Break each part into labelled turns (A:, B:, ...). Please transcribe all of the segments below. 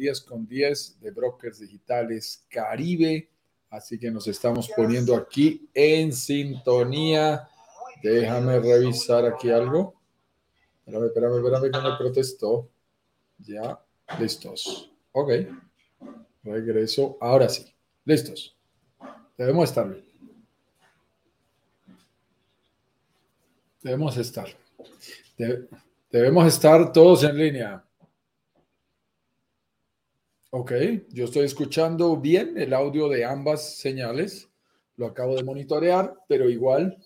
A: Digital 10 con 10 de Brokers Digitales Caribe. Así que nos estamos poniendo aquí en sintonía. Déjame revisar aquí algo. Espérame, espérame, espérame que me protestó. Ya, listos. Ok. Regreso. Ahora sí. Listos. Debemos estar. Debemos estar. debemos estar todos en línea. Ok, yo estoy escuchando bien el audio de ambas señales. Lo acabo de monitorear, pero igual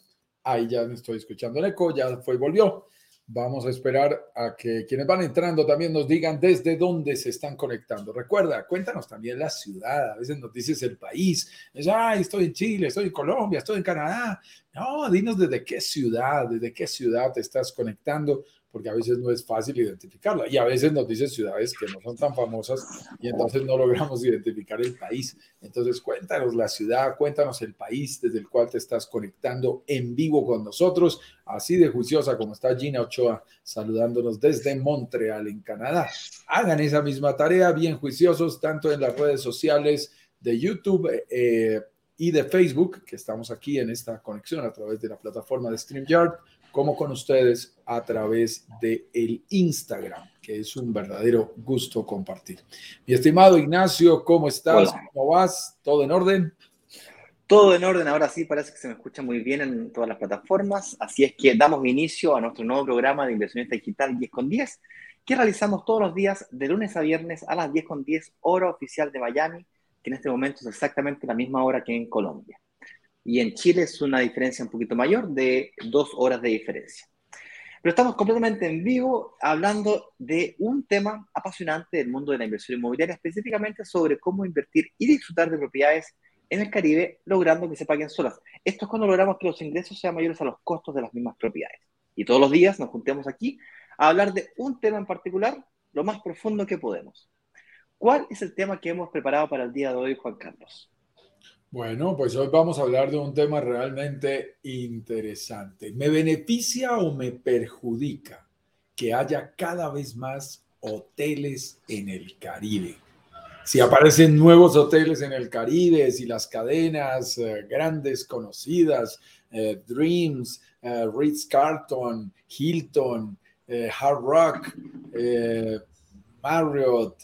A: ahí ya me estoy escuchando el eco, ya fue y volvió. Vamos a esperar a que quienes van entrando también nos digan desde dónde se están conectando. Recuerda, cuéntanos también la ciudad. A veces nos dices el país. Es, ay, estoy en Chile, estoy en Colombia, estoy en Canadá. No, dinos desde qué ciudad, desde qué ciudad te estás conectando porque a veces no es fácil identificarla. Y a veces nos dicen ciudades que no son tan famosas y entonces no logramos identificar el país. Entonces cuéntanos la ciudad, cuéntanos el país desde el cual te estás conectando en vivo con nosotros, así de juiciosa como está Gina Ochoa saludándonos desde Montreal, en Canadá. Hagan esa misma tarea, bien juiciosos, tanto en las redes sociales de YouTube. Eh, y de Facebook, que estamos aquí en esta conexión a través de la plataforma de StreamYard, como con ustedes a través de el Instagram, que es un verdadero gusto compartir. Mi estimado Ignacio, ¿cómo estás? ¿Cómo vas? ¿Todo en orden?
B: Todo en orden, ahora sí parece que se me escucha muy bien en todas las plataformas, así es que damos inicio a nuestro nuevo programa de inversionista digital 10 con 10, que realizamos todos los días de lunes a viernes a las 10 con 10 hora oficial de Miami, que en este momento es exactamente la misma hora que en Colombia y en Chile es una diferencia un poquito mayor de dos horas de diferencia. Pero estamos completamente en vivo hablando de un tema apasionante del mundo de la inversión inmobiliaria, específicamente sobre cómo invertir y disfrutar de propiedades en el Caribe, logrando que se paguen solas. Esto es cuando logramos que los ingresos sean mayores a los costos de las mismas propiedades. Y todos los días nos juntemos aquí a hablar de un tema en particular, lo más profundo que podemos. ¿Cuál es el tema que hemos preparado para el día de hoy, Juan Carlos?
A: Bueno, pues hoy vamos a hablar de un tema realmente interesante. ¿Me beneficia o me perjudica que haya cada vez más hoteles en el Caribe? Si aparecen nuevos hoteles en el Caribe, si las cadenas eh, grandes conocidas, eh, Dreams, eh, Ritz Carlton, Hilton, Hard Rock, Marriott,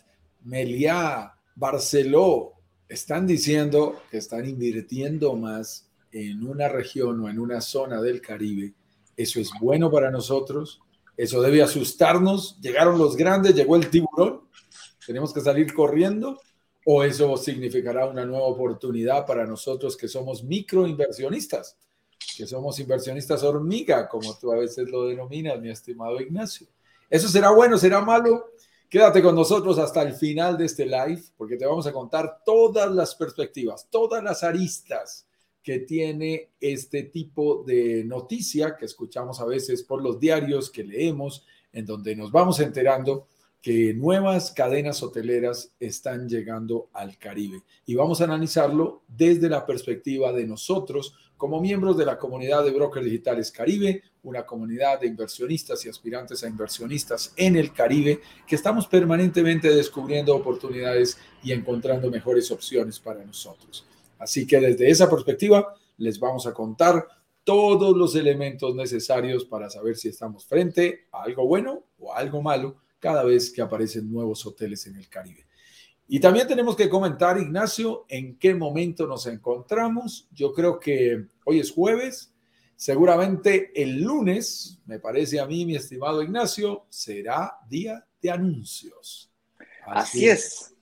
A: Meliá, Barceló, están diciendo que están invirtiendo más en una región o en una zona del Caribe. Eso es bueno para nosotros, eso debe asustarnos. Llegaron los grandes, llegó el tiburón, tenemos que salir corriendo o eso significará una nueva oportunidad para nosotros que somos microinversionistas, que somos inversionistas hormiga, como tú a veces lo denominas, mi estimado Ignacio. ¿Eso será bueno, será malo? Quédate con nosotros hasta el final de este live porque te vamos a contar todas las perspectivas, todas las aristas que tiene este tipo de noticia que escuchamos a veces por los diarios que leemos, en donde nos vamos enterando que nuevas cadenas hoteleras están llegando al Caribe. Y vamos a analizarlo desde la perspectiva de nosotros como miembros de la comunidad de brokers digitales Caribe, una comunidad de inversionistas y aspirantes a inversionistas en el Caribe, que estamos permanentemente descubriendo oportunidades y encontrando mejores opciones para nosotros. Así que desde esa perspectiva les vamos a contar todos los elementos necesarios para saber si estamos frente a algo bueno o algo malo cada vez que aparecen nuevos hoteles en el Caribe. Y también tenemos que comentar, Ignacio, en qué momento nos encontramos. Yo creo que hoy es jueves, seguramente el lunes, me parece a mí, mi estimado Ignacio, será día de anuncios.
B: Así, es.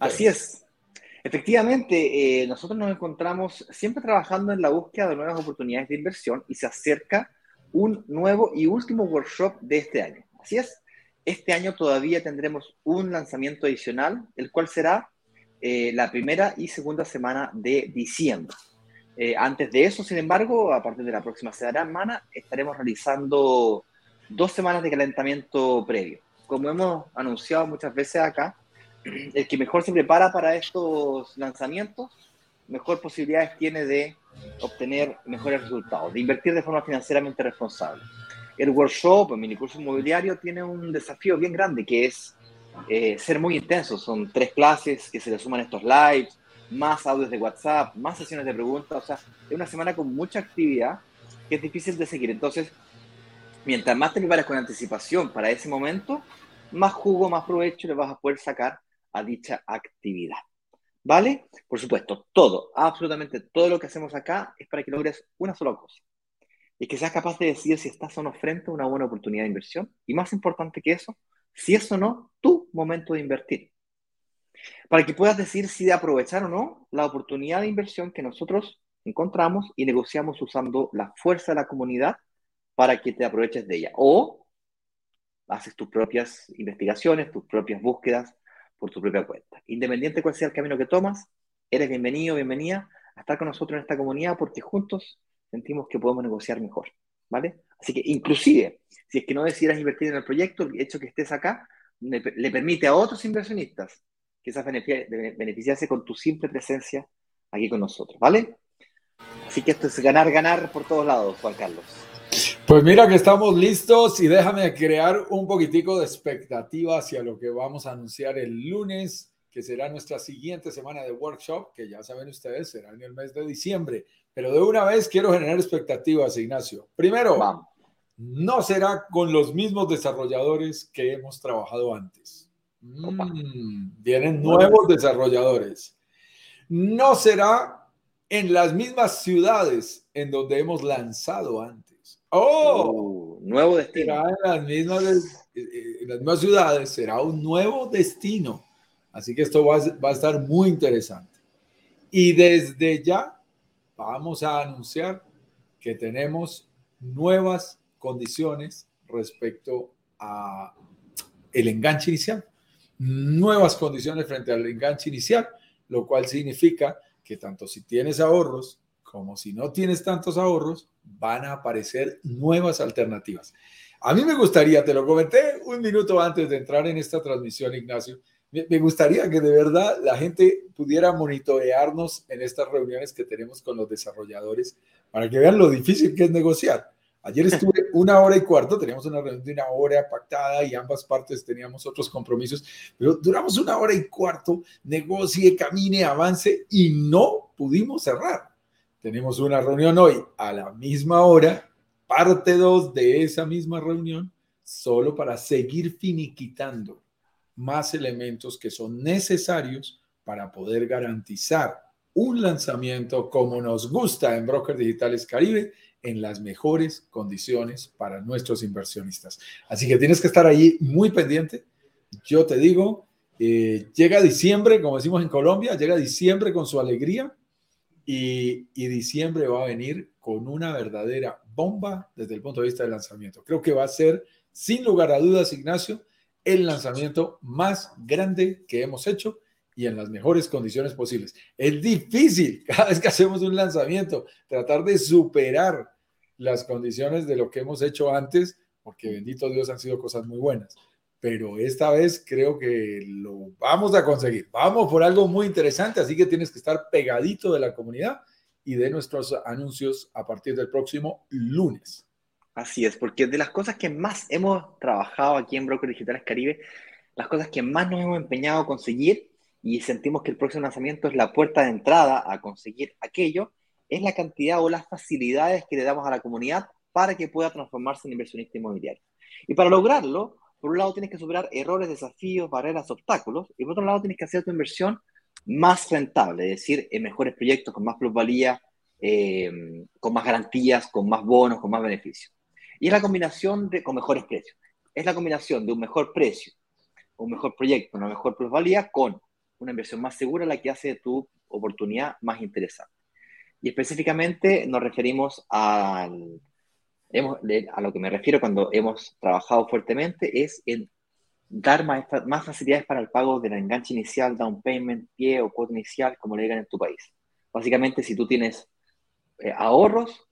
B: Así es. Efectivamente, eh, nosotros nos encontramos siempre trabajando en la búsqueda de nuevas oportunidades de inversión y se acerca un nuevo y último workshop de este año. Así es, este año todavía tendremos un lanzamiento adicional, el cual será eh, la primera y segunda semana de diciembre. Eh, antes de eso, sin embargo, a partir de la próxima semana, estaremos realizando dos semanas de calentamiento previo. Como hemos anunciado muchas veces acá, el que mejor se prepara para estos lanzamientos, mejor posibilidades tiene de obtener mejores resultados, de invertir de forma financieramente responsable el workshop, el minicurso inmobiliario, tiene un desafío bien grande que es eh, ser muy intensos. Son tres clases que se le suman estos lives, más audios de WhatsApp, más sesiones de preguntas. O sea, es una semana con mucha actividad que es difícil de seguir. Entonces, mientras más te prepares con anticipación para ese momento, más jugo, más provecho le vas a poder sacar a dicha actividad. ¿Vale? Por supuesto, todo, absolutamente todo lo que hacemos acá es para que logres una sola cosa. Y que seas capaz de decidir si estás o no frente a una buena oportunidad de inversión. Y más importante que eso, si es o no tu momento de invertir. Para que puedas decir si de aprovechar o no la oportunidad de inversión que nosotros encontramos y negociamos usando la fuerza de la comunidad para que te aproveches de ella. O haces tus propias investigaciones, tus propias búsquedas por tu propia cuenta. Independiente cuál sea el camino que tomas, eres bienvenido, bienvenida a estar con nosotros en esta comunidad porque juntos sentimos que podemos negociar mejor, ¿vale? Así que inclusive, si es que no decidieras invertir en el proyecto, el hecho que estés acá le, permite a otros inversionistas quizás beneficiarse con tu simple presencia aquí con nosotros, ¿vale? Así que esto es ganar, ganar por todos lados, Juan Carlos.
A: Pues mira que estamos listos y déjame crear un poquitico de expectativa hacia lo que vamos a anunciar el lunes, que será nuestra siguiente semana de workshop, que ya saben ustedes, será en el mes de diciembre. Pero de una vez quiero generar expectativas, Ignacio. Primero, no será con los mismos desarrolladores que hemos trabajado antes. Mm, vienen nuevos desarrolladores. No será en las mismas ciudades en donde hemos lanzado antes. Oh,
B: uh, nuevo destino.
A: en las, mismas, eh, eh, en las mismas ciudades, será un nuevo destino. Así que esto va, a estar muy interesante. Y desde ya vamos a anunciar que tenemos nuevas condiciones respecto a el enganche inicial. Nuevas condiciones frente al enganche inicial, lo cual significa que tanto si tienes ahorros como si no tienes tantos ahorros, van a aparecer nuevas alternativas. A mí me gustaría, te lo comenté un minuto antes de entrar en esta transmisión, Ignacio, me gustaría que de verdad la gente pudiera monitorearnos en estas reuniones que tenemos con los desarrolladores para que vean lo difícil que es negociar. Ayer estuve una hora y cuarto, teníamos una reunión de una hora pactada y ambas partes teníamos otros compromisos, pero duramos una hora y cuarto, negocie, camine, avance y no pudimos cerrar. Tenemos una reunión hoy a la misma hora, parte 2 de esa misma reunión, solo para seguir finiquitando más elementos que son necesarios para poder garantizar un lanzamiento como nos gusta en Broker Digitales Caribe en las mejores condiciones para nuestros inversionistas. Así que tienes que estar ahí muy pendiente. Yo te digo, eh, llega diciembre, como decimos en Colombia, llega diciembre con su alegría y, diciembre va a venir con una verdadera bomba desde el punto de vista del lanzamiento. Creo que va a ser, sin lugar a dudas, Ignacio, el lanzamiento más grande que hemos hecho y en las mejores condiciones posibles. Es difícil cada vez que hacemos un lanzamiento tratar de superar las condiciones de lo que hemos hecho antes, porque bendito Dios han sido cosas muy buenas pero esta vez creo que lo vamos a conseguir. Vamos por algo muy interesante, así que tienes que estar pegadito de la comunidad y de nuestros anuncios a partir del próximo lunes.
B: Así es, porque de las cosas que más hemos trabajado aquí en Broker Digitales Caribe, las cosas que más nos hemos empeñado a conseguir y sentimos que el próximo lanzamiento es la puerta de entrada a conseguir aquello, es la cantidad o las facilidades que le damos a la comunidad para que pueda transformarse en inversionista inmobiliario. Y para lograrlo, por un lado tienes que superar errores, desafíos, barreras, obstáculos, y por otro lado tienes que hacer tu inversión más rentable, es decir, en mejores proyectos, con más plusvalía, eh, con más garantías, con más bonos, con más beneficios. Y es la combinación de, con mejores precios. Es la combinación de un mejor precio, un mejor proyecto, una mejor plusvalía, con una inversión más segura, la que hace tu oportunidad más interesante. Y específicamente nos referimos al a lo que me refiero cuando hemos trabajado fuertemente es en dar más, más facilidades para el pago del enganche inicial, down payment, pie o cuota inicial, como le digan en tu país. Básicamente, si tú tienes eh, ahorros,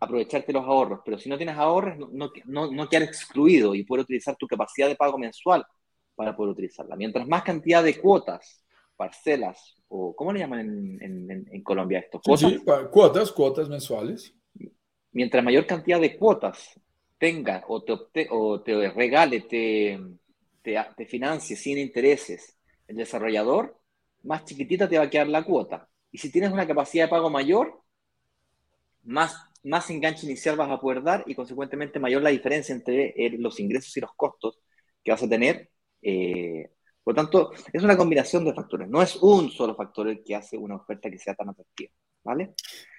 B: aprovecharte los ahorros, pero si no tienes ahorros, no, no, no quedar excluido y poder utilizar tu capacidad de pago mensual para poder utilizarla. Mientras más cantidad de cuotas, parcelas, o ¿cómo le llaman en, en, en Colombia esto?
A: ¿Cuotas? Sí, cuotas, cuotas mensuales
B: mientras mayor cantidad de cuotas tenga o te, o te regale, te, te, te financie sin intereses el desarrollador, más chiquitita te va a quedar la cuota. Y si tienes una capacidad de pago mayor, más, más enganche inicial vas a poder dar y consecuentemente mayor la diferencia entre los ingresos y los costos que vas a tener. Eh, por lo tanto, es una combinación de factores, no es un solo factor el que hace una oferta que sea tan atractiva. ¿Vale?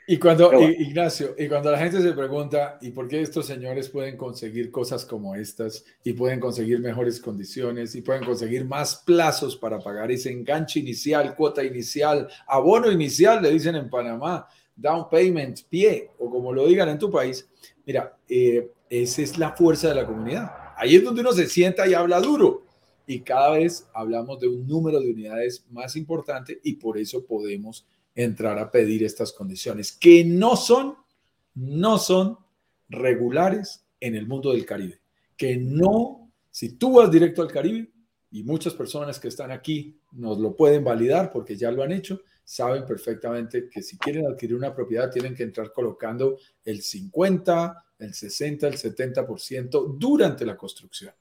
A: Y cuando, Ignacio, y cuando la gente se pregunta, ¿y por qué estos señores pueden conseguir cosas como estas? Y pueden conseguir mejores condiciones y pueden conseguir más plazos para pagar ese enganche inicial, cuota inicial, abono inicial, le dicen en Panamá, down payment, pie, o como lo digan en tu país. Mira, eh, esa es la fuerza de la comunidad. Ahí es donde uno se sienta y habla duro. Y cada vez hablamos de un número de unidades más importante y por eso podemos entrar a pedir estas condiciones que no son, no son regulares en el mundo del Caribe. Que no, si tú vas directo al Caribe, y muchas personas que están aquí nos lo pueden validar porque ya lo han hecho, saben perfectamente que si quieren adquirir una propiedad tienen que entrar colocando el 50, el 60, el 70% durante la construcción.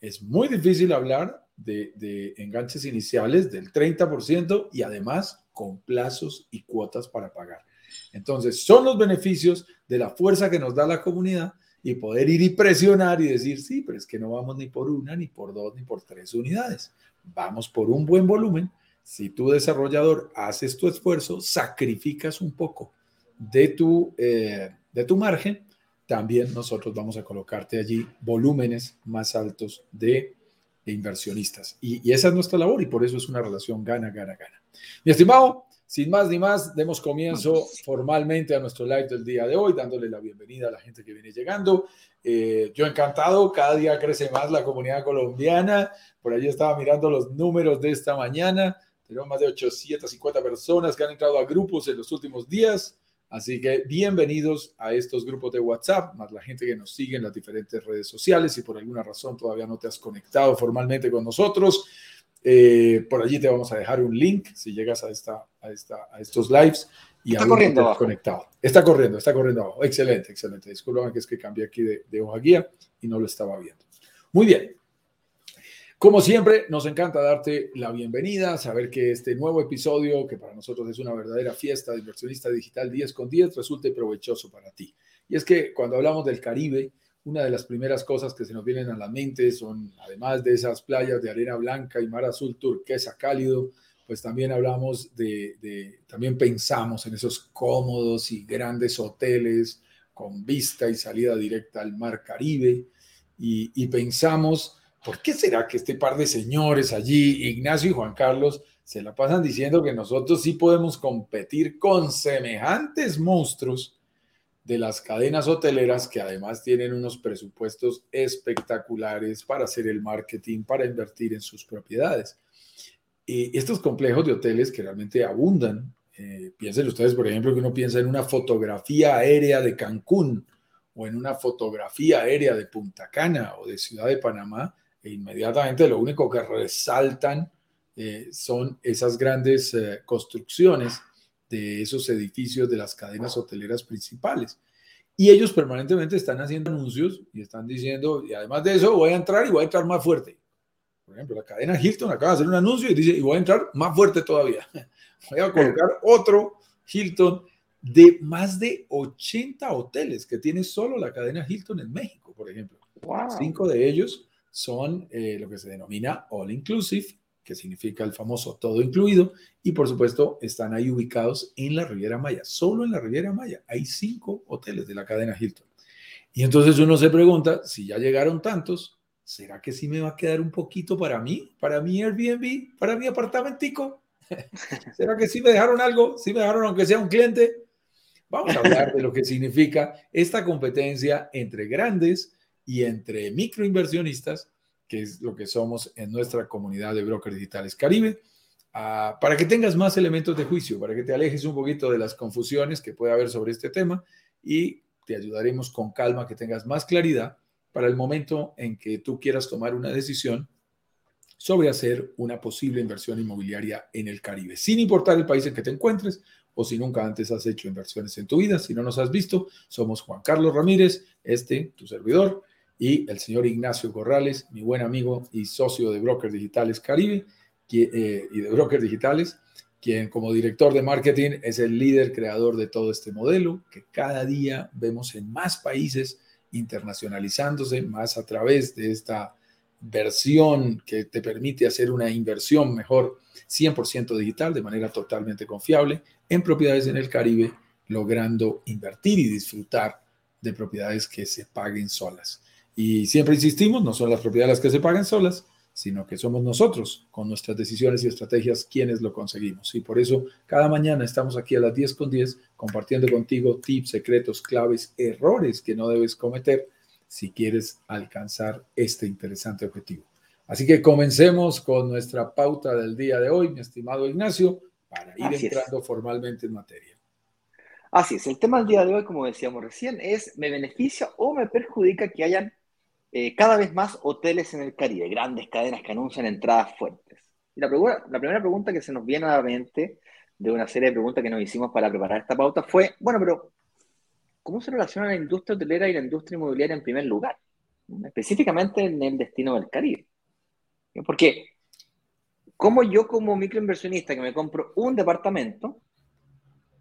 A: Es muy difícil hablar de, de enganches iniciales del 30% y además con plazos y cuotas para pagar. Entonces, son los beneficios de la fuerza que nos da la comunidad y poder ir y presionar y decir, sí, pero es que no vamos ni por una, ni por dos, ni por tres unidades. Vamos por un buen volumen. Si tu desarrollador haces tu esfuerzo, sacrificas un poco de tu, eh, de tu margen, también nosotros vamos a colocarte allí volúmenes más altos de, inversionistas. Y, y esa es nuestra labor y por eso es una relación gana, gana, gana. Mi estimado, sin más ni más, demos comienzo formalmente a nuestro live del día de hoy, dándole la bienvenida a la gente que viene llegando. Eh, yo encantado, cada día crece más la comunidad colombiana. Por allí estaba mirando los números de esta mañana. Tenemos más de 850 personas que han entrado a grupos en los últimos días. Así que bienvenidos a estos grupos de WhatsApp, más la gente que nos sigue en las diferentes redes sociales. Si por alguna razón todavía no te has conectado formalmente con nosotros, eh, por allí te vamos a dejar un link si llegas a, esta, a, esta, a estos lives y
B: está corriendo
A: conectado. Está corriendo, está corriendo abajo. Excelente, excelente. Disculpa que es que cambié aquí de, de hoja guía y no lo estaba viendo. Muy bien. Como siempre, nos encanta darte la bienvenida, saber que este nuevo episodio, que para nosotros es una verdadera fiesta de inversionista digital 10 con 10, resulte provechoso para ti. Y es que cuando hablamos del Caribe, una de las primeras cosas que se nos vienen a la mente son, además de esas playas de arena blanca y mar azul turquesa cálido, pues también hablamos de, también pensamos en esos cómodos y grandes hoteles con vista y salida directa al mar Caribe y, y pensamos, ¿por qué será que este par de señores allí, Ignacio y Juan Carlos, se la pasan diciendo que nosotros sí podemos competir con semejantes monstruos? de las cadenas hoteleras que además tienen unos presupuestos espectaculares para hacer el marketing, para invertir en sus propiedades. Y estos complejos de hoteles que realmente abundan, eh, piensen ustedes, por ejemplo, que uno piensa en una fotografía aérea de Cancún o en una fotografía aérea de Punta Cana o de Ciudad de Panamá, e inmediatamente lo único que resaltan eh, son esas grandes eh, construcciones de esos edificios de las cadenas hoteleras principales. Y ellos permanentemente están haciendo anuncios y están diciendo, y además de eso voy a entrar y voy a entrar más fuerte. Por ejemplo, la cadena Hilton acaba de hacer un anuncio y dice, y voy a entrar más fuerte todavía. Voy a colocar otro Hilton de más de 80 hoteles que tiene solo la cadena Hilton en México, por ejemplo. Cinco de ellos son eh, lo que se denomina all inclusive que significa el famoso todo incluido, y por supuesto están ahí ubicados en la Riviera Maya. Solo en la Riviera Maya hay cinco hoteles de la cadena Hilton. Y entonces uno se pregunta, si ya llegaron tantos, ¿será que sí me va a quedar un poquito para mí, para mi Airbnb, para mi apartamentico? ¿Será que sí me dejaron algo? ¿Sí me dejaron aunque sea un cliente? Vamos a hablar de lo que significa esta competencia entre grandes y entre microinversionistas que es lo que somos en nuestra comunidad de brokers digitales Caribe, ah, para que tengas más elementos de juicio, para que te alejes un poquito de las confusiones que puede haber sobre este tema y te ayudaremos con calma, que tengas más claridad para el momento en que tú quieras tomar una decisión sobre hacer una posible inversión inmobiliaria en el Caribe, sin importar el país en que te encuentres o si nunca antes has hecho inversiones en tu vida. Si no nos has visto, somos Juan Carlos Ramírez, este, tu servidor, y el señor Ignacio Corrales, mi buen amigo y socio de Brokers Digitales Caribe eh, y de Brokers Digitales, quien como director de marketing es el líder creador de todo este modelo que cada día vemos en más países internacionalizándose, más a través de esta versión que te permite hacer una inversión mejor 100% digital de manera totalmente confiable en propiedades en el Caribe, logrando invertir y disfrutar de propiedades que se paguen solas. Y siempre insistimos, no son las propiedades las que se paguen solas, sino que somos nosotros, con nuestras decisiones y estrategias, quienes lo conseguimos. Y por eso cada mañana estamos aquí a las 10 con 10 compartiendo contigo tips, secretos, claves, errores que no debes cometer si quieres alcanzar este interesante objetivo. Así que comencemos con nuestra pauta del día de hoy, mi estimado Ignacio, para ir entrando formalmente en materia.
B: Así es, el tema del día de hoy, como decíamos recién, es ¿me beneficia o me perjudica que hayan eh, cada vez más hoteles en el Caribe, grandes cadenas que anuncian entradas fuertes. Y la, primera pregunta que se nos viene a la mente de una serie de preguntas que nos hicimos para preparar esta pauta fue, bueno, pero ¿cómo se relaciona la industria hotelera y la industria inmobiliaria en primer lugar? Específicamente en el destino del Caribe. Porque, ¿cómo yo como microinversionista que me compro un departamento,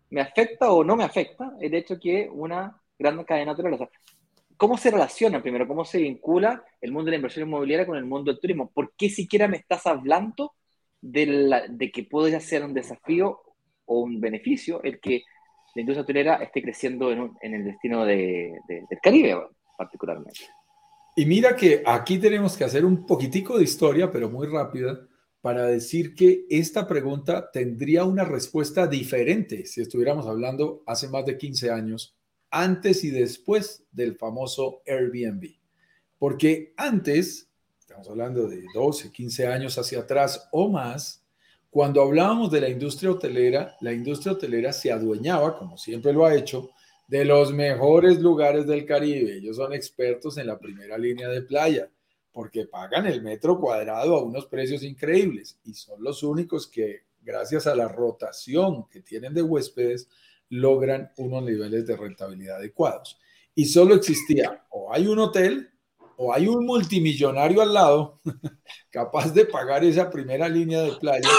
B: me afecta o no me afecta el hecho que una gran cadena hotelera, ¿Cómo se relaciona primero? ¿Cómo se vincula el mundo de la inversión inmobiliaria con el mundo del turismo? ¿Por qué siquiera me estás hablando de, que puede ser un desafío o un beneficio el que la industria hotelera esté creciendo en, el destino del Caribe particularmente?
A: Y mira que aquí tenemos que hacer un poquitico de historia, pero muy rápida, para decir que esta pregunta tendría una respuesta diferente si estuviéramos hablando hace más de 15 años antes y después del famoso Airbnb. Porque antes, estamos hablando de 12, 15 años hacia atrás o más, cuando hablábamos de la industria hotelera, la industria hotelera se adueñaba, como siempre lo ha hecho, de los mejores lugares del Caribe. Ellos son expertos en la primera línea de playa, porque pagan el metro cuadrado a unos precios increíbles y son los únicos que, gracias a la rotación que tienen de huéspedes, logran unos niveles de rentabilidad adecuados. Y solo existía o hay un hotel o hay un multimillonario al lado capaz de pagar esa primera línea de playa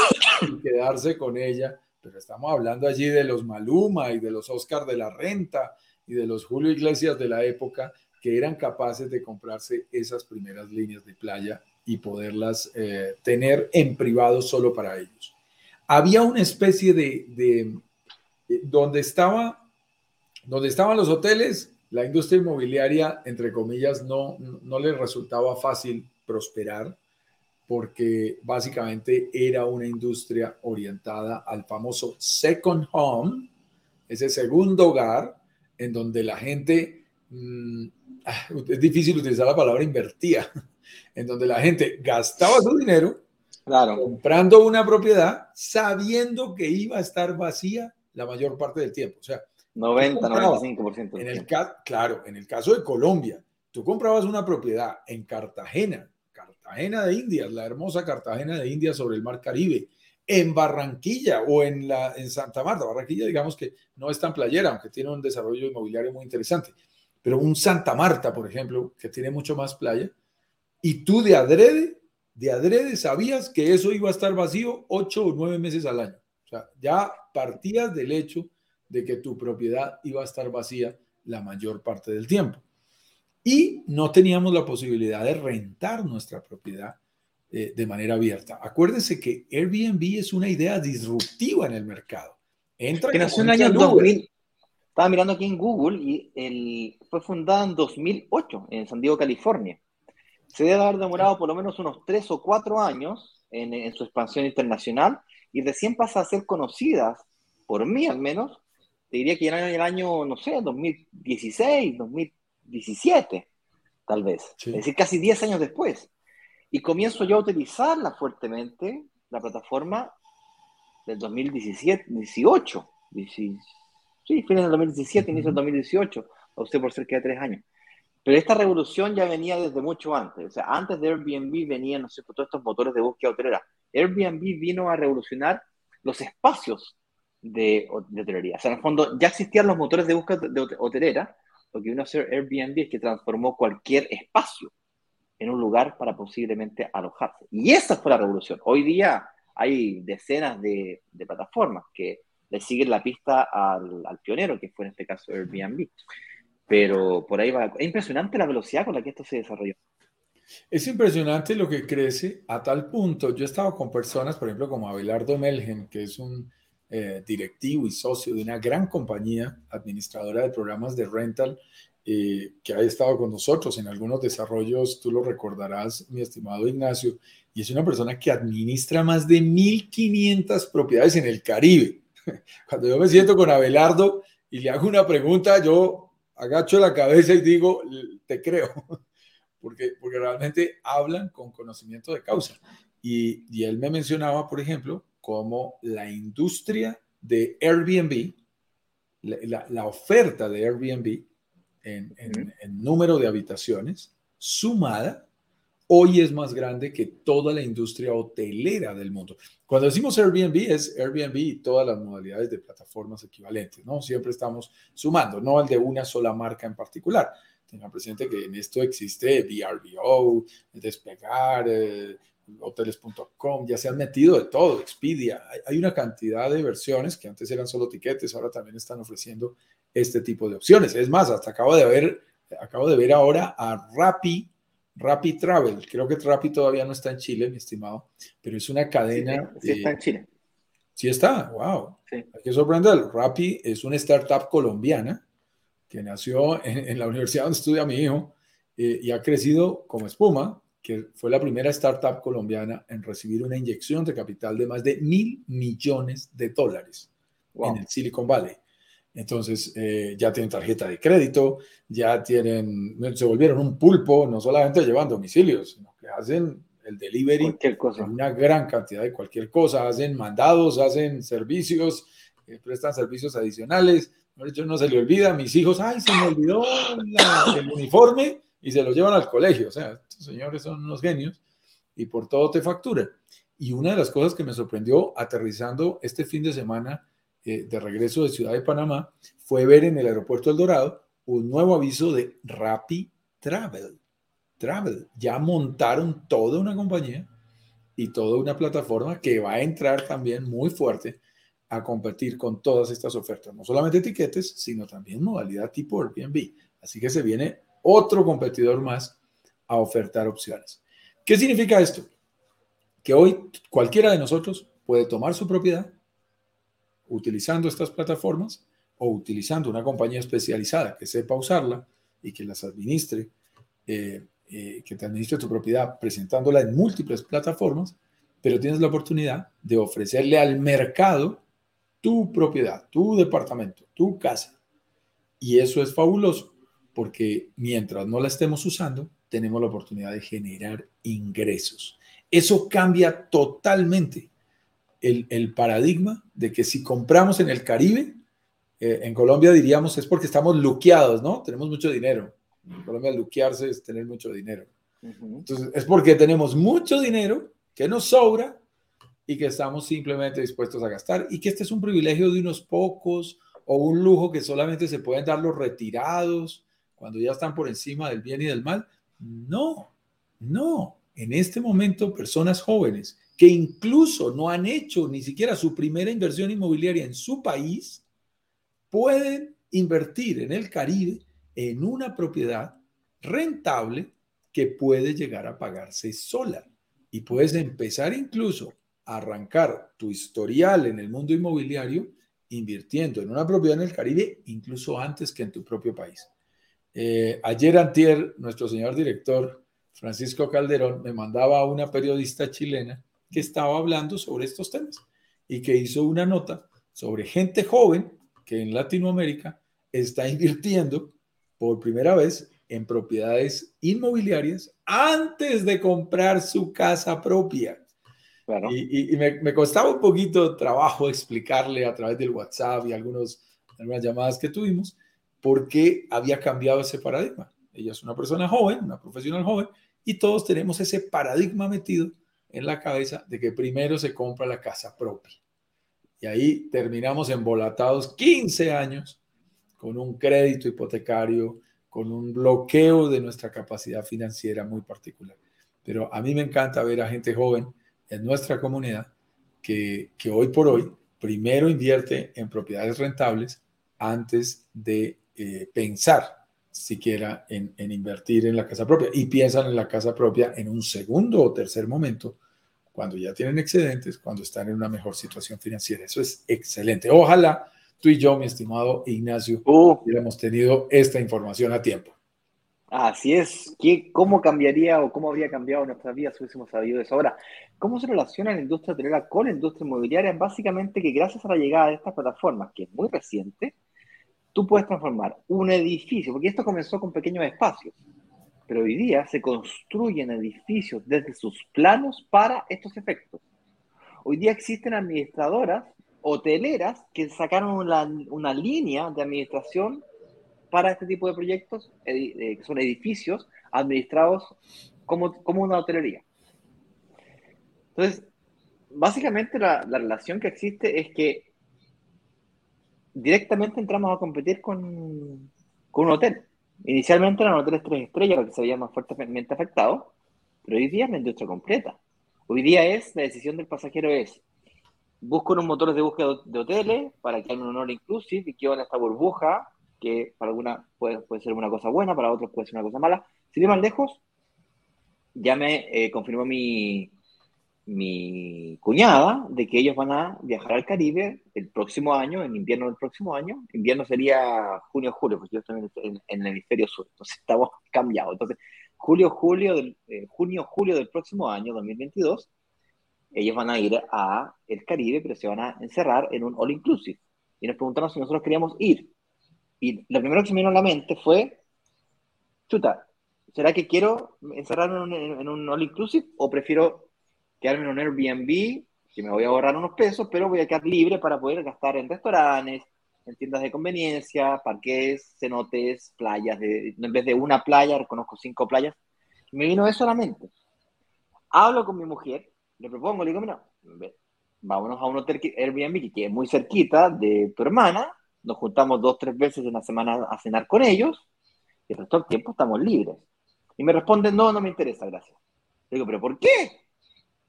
A: y quedarse con ella. Pero estamos hablando allí de los Maluma y de los Oscar de la Renta y de los Julio Iglesias de la época que eran capaces de comprarse esas primeras líneas de playa y poderlas eh, tener en privado solo para ellos. Había una especie de, donde, estaba, donde estaban los hoteles, la industria inmobiliaria, entre comillas, no, no le resultaba fácil prosperar porque básicamente era una industria orientada al famoso second home, ese segundo hogar, en donde la gente, mm, ah, es difícil utilizar la palabra invertía, en donde la gente gastaba su dinero comprando una propiedad sabiendo que iba a estar vacía la mayor parte del tiempo. O sea,
B: 90, 95%.
A: En el claro, en el caso de Colombia, tú comprabas una propiedad en Cartagena, Cartagena de Indias, la hermosa Cartagena de Indias sobre el Mar Caribe, en Barranquilla o en, la, en Santa Marta. Barranquilla, digamos que no es tan playera, aunque tiene un desarrollo inmobiliario muy interesante. Pero un Santa Marta, por ejemplo, que tiene mucho más playa, y tú de adrede, de adrede sabías que eso iba a estar vacío ocho o nueve meses al año. O sea, ya partías del hecho de que tu propiedad iba a estar vacía la mayor parte del tiempo. Y no teníamos la posibilidad de rentar nuestra propiedad eh, de manera abierta. Acuérdense que Airbnb es una idea disruptiva en el mercado.
B: Entra que nació en el año 2000. Estaba mirando aquí en Google y el, fue fundada en 2008 en San Diego, California. Se debe haber demorado por lo menos unos tres o cuatro años en, en su expansión internacional y recién pasa a ser conocidas, por mí al menos, te diría que ya en el año, no sé, 2016, 2017, tal vez. Es decir, casi 10 años después. Y comienzo yo a utilizarla fuertemente, la plataforma del 2017, 18, sí, fines del 2017, inicio del 2018, a usted por cerca de tres años. Pero esta revolución ya venía desde mucho antes. O sea, antes de Airbnb venían, no sé, todos estos motores de búsqueda hotelera. Airbnb vino a revolucionar los espacios de, hotelería. O sea, en el fondo ya existían los motores de búsqueda de hotelera, lo que vino a hacer Airbnb es que transformó cualquier espacio en un lugar para posiblemente alojarse. Y esa fue la revolución. Hoy día hay decenas de, plataformas que le siguen la pista al, al, pionero, que fue en este caso Airbnb. Pero por ahí va. Es impresionante la velocidad con la que esto se desarrolló.
A: Es impresionante lo que crece a tal punto. Yo he estado con personas, por ejemplo, como Abelardo Melgen, que es un eh, directivo y socio de una gran compañía administradora de programas de rental, eh, que ha estado con nosotros en algunos desarrollos, tú lo recordarás, mi estimado Ignacio, y es una persona que administra más de 1.500 propiedades en el Caribe. Cuando yo me siento con Abelardo y le hago una pregunta, yo agacho la cabeza y digo, te creo porque, porque realmente hablan con conocimiento de causa. Y, y él me mencionaba, por ejemplo, cómo la industria de Airbnb, la, la, oferta de Airbnb en, en, número de habitaciones, sumada, hoy es más grande que toda la industria hotelera del mundo. Cuando decimos Airbnb, es Airbnb y todas las modalidades de plataformas equivalentes, ¿no? Siempre estamos sumando, no el de una sola marca en particular tengan presente que en esto existe VRBO, Despegar, eh, hoteles.com, ya se han metido de todo, Expedia. Hay, una cantidad de versiones que antes eran solo tiquetes, ahora también están ofreciendo este tipo de opciones. Es más, hasta acabo de ver, acabo de ver ahora a Rappi, Rappi Travel. Creo que Rappi todavía no está en Chile, mi estimado, pero es una cadena.
B: Sí, está en Chile.
A: Sí está, wow. Hay que sorprenderlo. Rappi es una startup colombiana que nació en, la universidad donde estudia mi hijo eh, y ha crecido como espuma, que fue la primera startup colombiana en recibir una inyección de capital de más de mil millones de dólares en el Silicon Valley. Entonces, eh, ya tienen tarjeta de crédito, ya tienen, se volvieron un pulpo, no solamente llevan domicilios, sino que hacen el delivery
B: cosa.
A: una gran cantidad de cualquier cosa, hacen mandados, hacen servicios, eh, prestan servicios adicionales, yo no se le olvida a mis hijos, ay, se me olvidó el uniforme y se lo llevan al colegio. O sea, estos señores son unos genios y por todo te facturan. Y una de las cosas que me sorprendió aterrizando este fin de semana eh, de regreso de Ciudad de Panamá fue ver en el aeropuerto El Dorado un nuevo aviso de Rappi Travel. Travel. Ya montaron toda una compañía y toda una plataforma que va a entrar también muy fuerte a competir con todas estas ofertas, no solamente etiquetes, sino también modalidad tipo Airbnb. Así que se viene otro competidor más a ofertar opciones. ¿Qué significa esto? Que hoy cualquiera de nosotros puede tomar su propiedad utilizando estas plataformas o utilizando una compañía especializada que sepa usarla y que las administre, eh, eh, que te administre tu propiedad presentándola en múltiples plataformas, pero tienes la oportunidad de ofrecerle al mercado tu propiedad, tu departamento, tu casa. Y eso es fabuloso porque mientras no la estemos usando, tenemos la oportunidad de generar ingresos. Eso cambia totalmente el, paradigma de que si compramos en el Caribe, eh, en Colombia diríamos es porque estamos luqueados, ¿no? Tenemos mucho dinero. En Colombia luquearse es tener mucho dinero. Entonces, es porque tenemos mucho dinero que nos sobra y que estamos simplemente dispuestos a gastar y que este es un privilegio de unos pocos o un lujo que solamente se pueden dar los retirados cuando ya están por encima del bien y del mal. No, no. En este momento, personas jóvenes que incluso no han hecho ni siquiera su primera inversión inmobiliaria en su país, pueden invertir en el Caribe en una propiedad rentable que puede llegar a pagarse sola. Y puedes empezar incluso arrancar tu historial en el mundo inmobiliario invirtiendo en una propiedad en el Caribe, incluso antes que en tu propio país. Eh, ayer antier, nuestro señor director Francisco Calderón me mandaba a una periodista chilena que estaba hablando sobre estos temas y que hizo una nota sobre gente joven que en Latinoamérica está invirtiendo por primera vez en propiedades inmobiliarias antes de comprar su casa propia. Y, me, costaba un poquito trabajo explicarle a través del WhatsApp y algunas llamadas que tuvimos por qué había cambiado ese paradigma. Ella es una persona joven, una profesional joven, y todos tenemos ese paradigma metido en la cabeza de que primero se compra la casa propia. Y ahí terminamos embolatados 15 años con un crédito hipotecario, con un bloqueo de nuestra capacidad financiera muy particular. Pero a mí me encanta ver a gente joven en nuestra comunidad que, que hoy por hoy primero invierte en propiedades rentables antes de eh, pensar siquiera en, en, invertir en la casa propia y piensan en la casa propia en un segundo o tercer momento cuando ya tienen excedentes, cuando están en una mejor situación financiera. Eso es excelente. Ojalá tú y yo, mi estimado Ignacio, uh. hubiéramos tenido esta información a tiempo.
B: Así es. ¿Qué, ¿Cómo cambiaría o cómo habría cambiado nuestra vida si hubiésemos sabido eso? Ahora, ¿cómo se relaciona la industria hotelera con la industria inmobiliaria? Básicamente que gracias a la llegada de estas plataformas, que es muy reciente, tú puedes transformar un edificio, porque esto comenzó con pequeños espacios, pero hoy día se construyen edificios desde sus planos para estos efectos. Hoy día existen administradoras hoteleras que sacaron una, una línea de administración para este tipo de proyectos, eh, que son edificios administrados como, como una hotelería. Entonces, básicamente la, la, relación que existe es que directamente entramos a competir con, con un hotel. Inicialmente eran hoteles tres estrellas porque se veían más fuertemente afectados, pero hoy día es la industria completa. Hoy día es, la decisión del pasajero es, busco unos motores de búsqueda de hoteles para que haya un honor inclusive y que en esta burbuja que para alguna puede, puede ser una cosa buena, para otros puede ser una cosa mala. Si de más lejos, ya me eh, confirmó mi, mi cuñada de que ellos van a viajar al Caribe el próximo año, en invierno del próximo año. Invierno sería junio, julio, porque yo estoy en, el hemisferio sur, entonces estamos cambiados. Entonces, julio, julio del, eh, junio, julio del próximo año, 2022, ellos van a ir a el Caribe, pero se van a encerrar en un all inclusive. Y nos preguntaron si nosotros queríamos ir. Y lo primero que se me vino a la mente fue, chuta, ¿será que quiero encerrarme en un, all inclusive o prefiero quedarme en un Airbnb, que me voy a ahorrar unos pesos, pero voy a quedar libre para poder gastar en restaurantes, en tiendas de conveniencia, parques, cenotes, playas. De, en vez de una playa, reconozco cinco playas. me vino eso a la mente. Hablo con mi mujer, le propongo, le digo, mira, vámonos a un hotel Airbnb que es muy cerquita de tu hermana, nos juntamos dos, tres veces en la semana a cenar con ellos y el resto del tiempo estamos libres. Y me responden, no, no me interesa, gracias. digo, ¿pero por qué?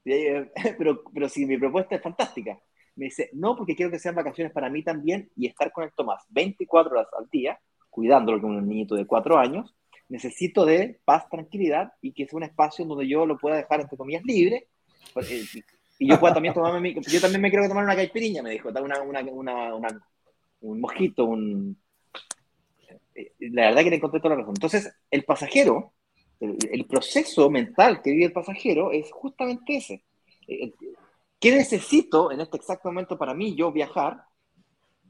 B: Pero, pero si mi propuesta es fantástica. Me dice, no, porque quiero que sean vacaciones para mí también y estar con el Tomás 24 horas al día, cuidándolo como un niñito de cuatro años. Necesito de paz, tranquilidad y que sea un espacio donde yo lo pueda dejar, entre comillas, libre. Eh, y yo pueda también tomarme mi, Yo también me quiero tomar una caipiriña, me dijo, una, una, una, una un mosquito, un... Eh, la verdad que le encontré toda la razón. Entonces, el pasajero, el, proceso mental que vive el pasajero es justamente ese. Eh, ¿Qué necesito en este exacto momento para mí yo viajar?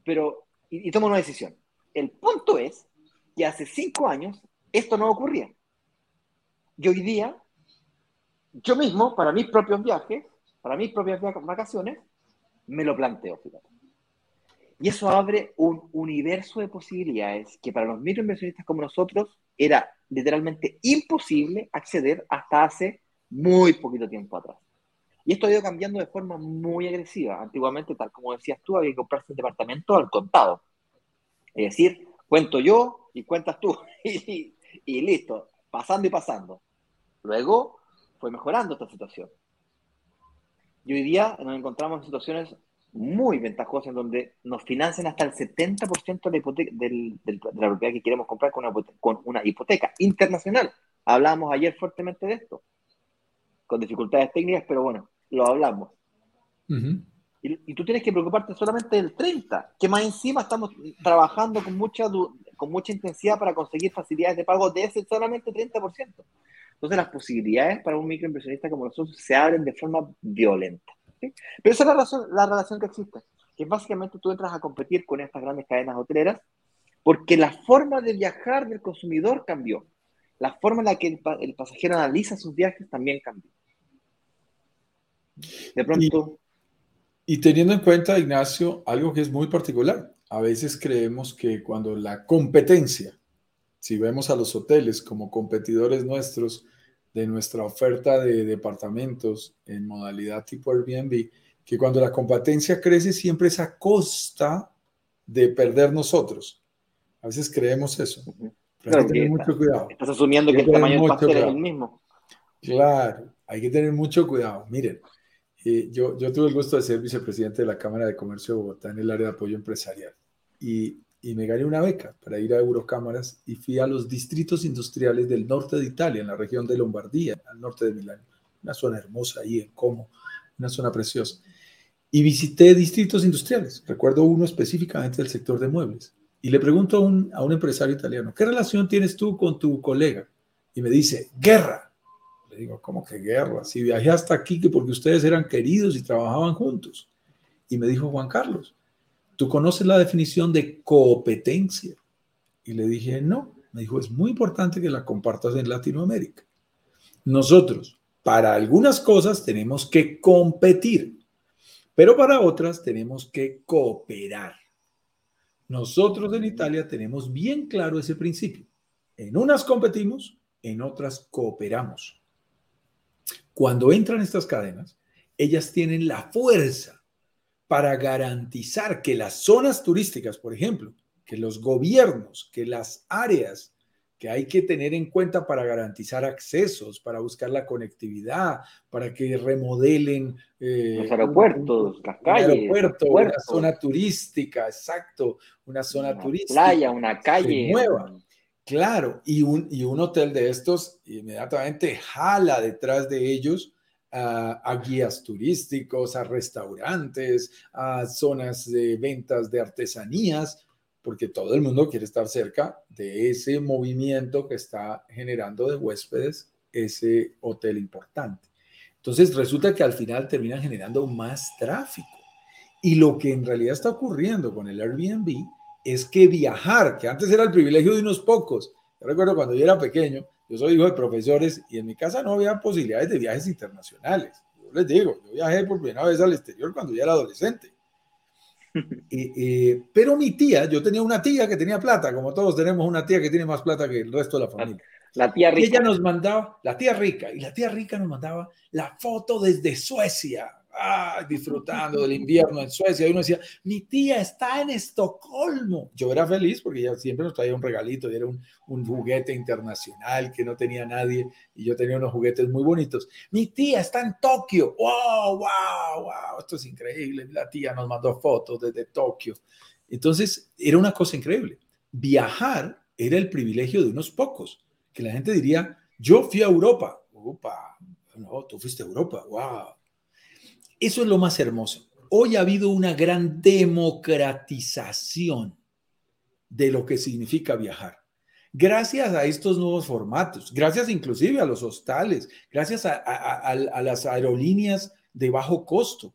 B: Pero, y, tomo una decisión. El punto es que hace cinco años esto no ocurría. Y hoy día, yo mismo, para mis propios viajes, para mis propias vacaciones, me lo planteo, fíjate. Y eso abre un universo de posibilidades que para los microinversionistas como nosotros era literalmente imposible acceder hasta hace muy poquito tiempo atrás. Y esto ha ido cambiando de forma muy agresiva. Antiguamente, tal como decías tú, había que comprarse un departamento al contado. Es decir, cuento yo y cuentas tú. y, y listo, pasando y pasando. Luego fue mejorando esta situación. Y hoy día nos encontramos en situaciones muy ventajosa en donde nos financian hasta el 70% de la, hipoteca, del, de la propiedad que queremos comprar con una, con una hipoteca internacional. Hablábamos ayer fuertemente de esto, con dificultades técnicas, pero bueno, lo hablamos. y, y, tú tienes que preocuparte solamente del 30%, que más encima estamos trabajando con mucha, con mucha intensidad para conseguir facilidades de pago de ese solamente 30%. Entonces las posibilidades para un microinversionista como nosotros se abren de forma violenta. Pero esa es la, razón, la relación que existe, que básicamente tú entras a competir con estas grandes cadenas hoteleras porque la forma de viajar del consumidor cambió. La forma en la que el, pasajero analiza sus viajes también cambió.
A: De pronto... Y, y teniendo en cuenta, Ignacio, algo que es muy particular. A veces creemos que cuando la competencia, si vemos a los hoteles como competidores nuestros, de nuestra oferta de departamentos en modalidad tipo Airbnb, que cuando la competencia crece siempre es a costa de perder nosotros. A veces creemos eso.
B: hay que tener mucho cuidado. Estás asumiendo que, el tamaño del pastel es el mismo.
A: Claro, hay que tener mucho cuidado. Miren, eh, yo, yo tuve el gusto de ser vicepresidente de la Cámara de Comercio de Bogotá en el área de apoyo empresarial y, y me gané una beca para ir a Eurocámaras y fui a los distritos industriales del norte de Italia, en la región de Lombardía, al norte de Milán. Una zona hermosa ahí en Como, una zona preciosa. Y visité distritos industriales. Recuerdo uno específicamente del sector de muebles. Y le pregunto a un, a un empresario italiano, ¿qué relación tienes tú con tu colega? Y me dice, guerra digo, ¿cómo que guerra? Si viajé hasta aquí que porque ustedes eran queridos y trabajaban juntos. Y me dijo Juan Carlos, ¿tú conoces la definición de competencia? Y le dije, no. Me dijo, es muy importante que la compartas en Latinoamérica. Nosotros, para algunas cosas tenemos que competir, pero para otras tenemos que cooperar. Nosotros en Italia tenemos bien claro ese principio. En unas competimos, en otras cooperamos. Cuando entran estas cadenas, ellas tienen la fuerza para garantizar que las zonas turísticas, por ejemplo, que los gobiernos, que las áreas que hay que tener en cuenta para garantizar accesos, para buscar la conectividad, para que remodelen
B: eh, los aeropuertos, las calles,
A: una zona turística, exacto, una zona
B: una
A: turística,
B: playa, una calle.
A: nueva. Claro, y un, y un hotel de estos inmediatamente jala detrás de ellos a, guías turísticos, a restaurantes, a zonas de ventas de artesanías, porque todo el mundo quiere estar cerca de ese movimiento que está generando de huéspedes ese hotel importante. Entonces resulta que al final termina generando más tráfico. Y lo que en realidad está ocurriendo con el Airbnb es que viajar, que antes era el privilegio de unos pocos. Yo recuerdo cuando yo era pequeño, yo soy hijo de profesores y en mi casa no había posibilidades de viajes internacionales. Yo les digo, yo viajé por primera vez al exterior cuando yo era adolescente. pero mi tía, yo tenía una tía que tenía plata, como todos tenemos una tía que tiene más plata que el resto de la familia.
B: La, tía rica.
A: Y ella nos mandaba, la tía rica, y la tía rica nos mandaba la foto desde Suecia disfrutando del invierno en Suecia. Y uno decía, mi tía está en Estocolmo. Yo era feliz porque ella siempre nos traía un regalito y era un, un juguete internacional que no tenía nadie y yo tenía unos juguetes muy bonitos. Mi tía está en Tokio. ¡Wow, wow, wow! Esto es increíble. La tía nos mandó fotos desde Tokio. Entonces, era una cosa increíble. Viajar era el privilegio de unos pocos, que la gente diría, yo fui a Europa. Opa, no, tú fuiste a Europa. ¡Wow! Eso es lo más hermoso. Hoy ha habido una gran democratización de lo que significa viajar. Gracias a estos nuevos formatos, gracias inclusive a los hostales, gracias a, las aerolíneas de bajo costo.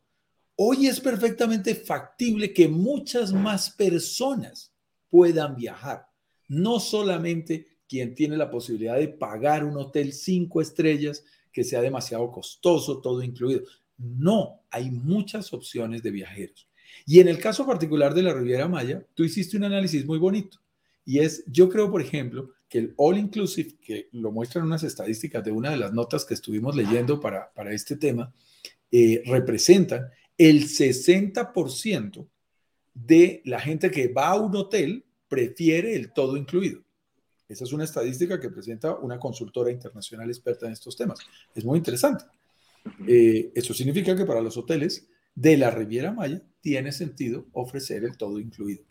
A: Hoy es perfectamente factible que muchas más personas puedan viajar, no solamente quien tiene la posibilidad de pagar un hotel cinco estrellas que sea demasiado costoso, todo incluido, no, hay muchas opciones de viajeros. Y en el caso particular de la Riviera Maya, tú hiciste un análisis muy bonito. Y es, yo creo, por ejemplo, que el All Inclusive, que lo muestran unas estadísticas de una de las notas que estuvimos leyendo para, para este tema, eh, representan el 60% de la gente que va a un hotel prefiere el todo incluido. Esa es una estadística que presenta una consultora internacional experta en estos temas. Es muy interesante. Eh, eso significa que para los hoteles de la Riviera Maya tiene sentido ofrecer el todo incluido.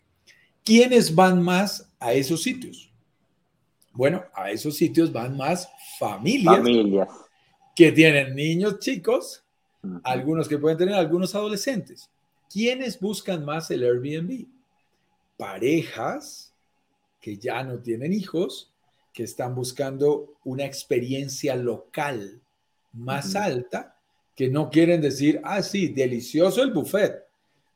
A: ¿Quiénes van más a esos sitios? Bueno, a esos sitios van más familias,
B: familias.
A: que tienen niños chicos, algunos que pueden tener algunos adolescentes. ¿Quiénes buscan más el Airbnb? Parejas que ya no tienen hijos, que están buscando una experiencia local más alta que no quieren decir, ah, sí, delicioso el buffet.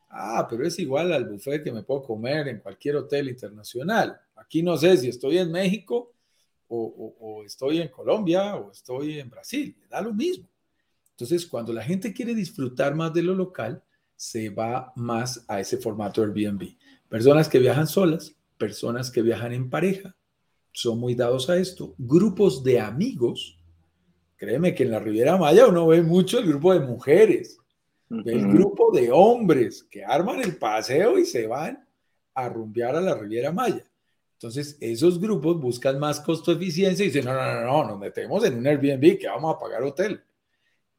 A: Ah, pero es igual al buffet que me puedo comer en cualquier hotel internacional. Aquí no sé si estoy en México o, estoy en Colombia o estoy en Brasil. da lo mismo. Entonces, cuando la gente quiere disfrutar más de lo local, se va más a ese formato Airbnb. Personas que viajan solas, personas que viajan en pareja, son muy dados a esto. Grupos de amigos Créeme que en la Riviera Maya uno ve mucho el grupo de mujeres, el grupo de hombres que arman el paseo y se van a rumbear a la Riviera Maya. Entonces, esos grupos buscan más costo eficiencia y dicen, no, no, no, no, nos metemos en un Airbnb que vamos a pagar hotel.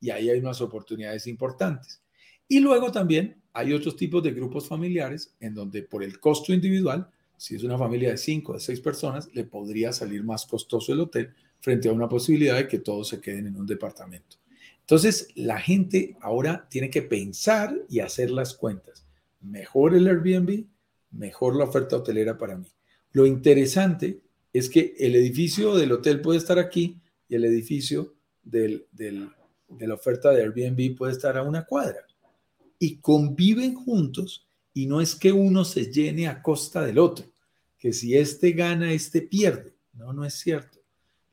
A: Y ahí hay unas oportunidades importantes. Y luego también hay otros tipos de grupos familiares en donde por el costo individual, si es una familia de cinco, de seis personas, le podría salir más costoso el hotel frente a una posibilidad de que todos se queden en un departamento. Entonces, la gente ahora tiene que pensar y hacer las cuentas. Mejor el Airbnb, mejor la oferta hotelera para mí. Lo interesante es que el edificio del hotel puede estar aquí y el edificio de la oferta de Airbnb puede estar a una cuadra. Y conviven juntos y no es que uno se llene a costa del otro, que si este gana, este pierde. No, no es cierto.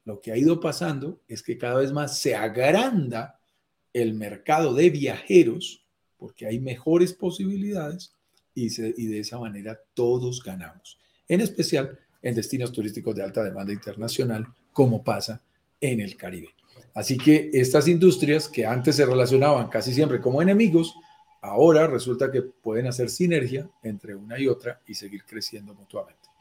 A: Lo que ha ido pasando es que cada vez más se agranda el mercado de viajeros porque hay mejores posibilidades y, de esa manera todos ganamos en especial en destinos turísticos de alta demanda internacional, como pasa en el Caribe. Así que estas industrias que antes se relacionaban casi siempre como enemigos, ahora resulta que pueden hacer sinergia entre una y otra y seguir creciendo mutuamente.